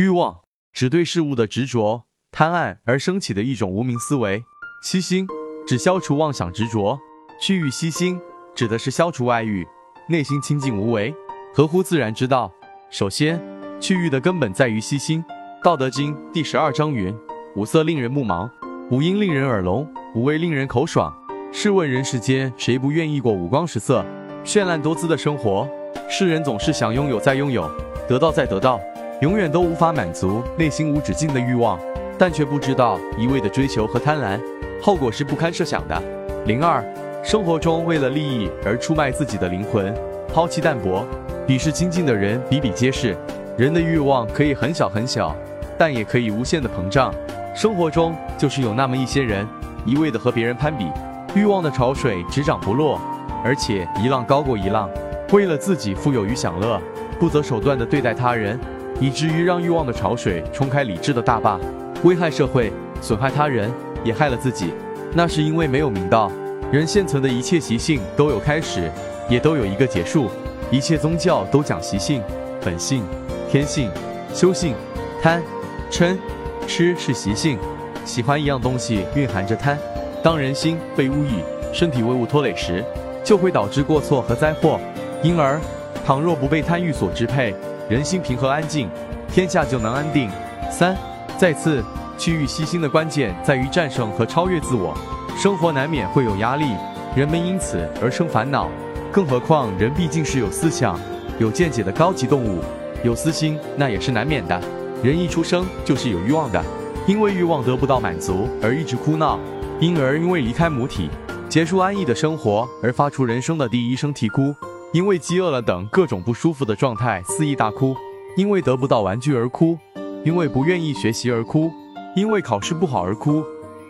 欲望指对事物的执着、贪爱而升起的一种无名思维。虚心指消除妄想执着。去欲吸心指的是消除外欲，内心清净无为，合乎自然之道。首先，去欲的根本在于吸心。道德经第十二章云：五色令人目盲，五音令人耳聋，五味令人口爽。试问人世间谁不愿意过五光十色、绚烂多姿的生活？世人总是想拥有再拥有，得到再得到，永远都无法满足内心无止境的欲望，但却不知道一味的追求和贪婪，后果是不堪设想的。零二。生活中为了利益而出卖自己的灵魂，抛弃淡泊，鄙视亲近的人比比皆是。人的欲望可以很小很小，但也可以无限的膨胀。生活中就是有那么一些人，一味的和别人攀比，欲望的潮水只涨不落，而且一浪高过一浪。为了自己富有与享乐，不择手段的对待他人，以至于让欲望的潮水冲开理智的大坝，危害社会，损害他人，也害了自己。那是因为没有明道。人现存的一切习性都有开始，也都有一个结束。一切宗教都讲习性、本性、天性、修性。贪、嗔、痴是习性，喜欢一样东西蕴含着贪。当人心被污欲，身体为物拖累时，就会导致过错和灾祸。因而，倘若不被贪欲所支配，人心平和安静，天下就能安定。三，再次，区域息心的关键在于战胜和超越自我。生活难免会有压力，人们因此而生烦恼。更何况人毕竟是有思想、有见解的高级动物，有私心那也是难免的。人一出生就是有欲望的，因为欲望得不到满足而一直哭闹，因而因为离开母体，结束安逸的生活而发出人生的第一声啼哭，因为饥饿了等各种不舒服的状态肆意大哭，因为得不到玩具而哭，因为不愿意学习而哭，因为考试不好而哭。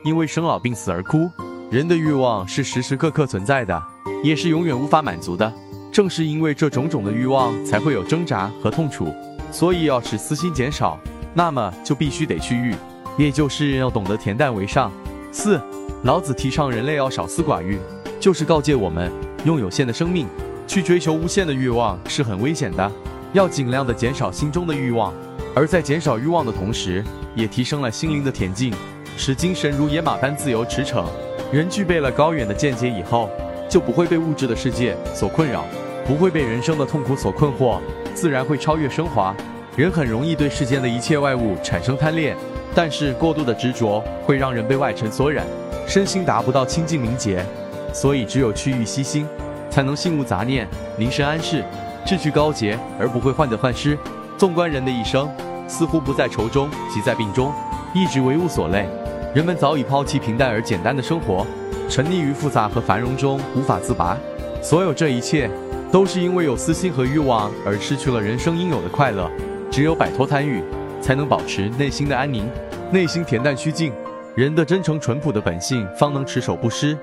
因为生老病死而哭，人的欲望是时时刻刻存在的，也是永远无法满足的。正是因为这种种的欲望，才会有挣扎和痛楚。所以要使私心减少，那么就必须得去欲，也就是要懂得恬淡为上。四，老子提倡人类要少思寡欲，就是告诫我们，用有限的生命去追求无限的欲望是很危险的，要尽量的减少心中的欲望，而在减少欲望的同时，也提升了心灵的恬静。使精神如野马般自由驰骋。人具备了高远的见解以后，就不会被物质的世界所困扰，不会被人生的痛苦所困惑，自然会超越升华。人很容易对世间的一切外物产生贪恋，但是过度的执着会让人被外尘所染，身心达不到清净明洁。所以只有去欲息心，才能心无杂念，凝神安适，志趣高洁，而不会患得患失。纵观人的一生，似乎不在愁中，即在病中，一直为物所累。人们早已抛弃平淡而简单的生活，沉溺于复杂和繁荣中无法自拔。所有这一切，都是因为有私心和欲望而失去了人生应有的快乐。只有摆脱贪欲，才能保持内心的安宁，内心恬淡虚静，人的真诚淳朴的本性方能持守不失。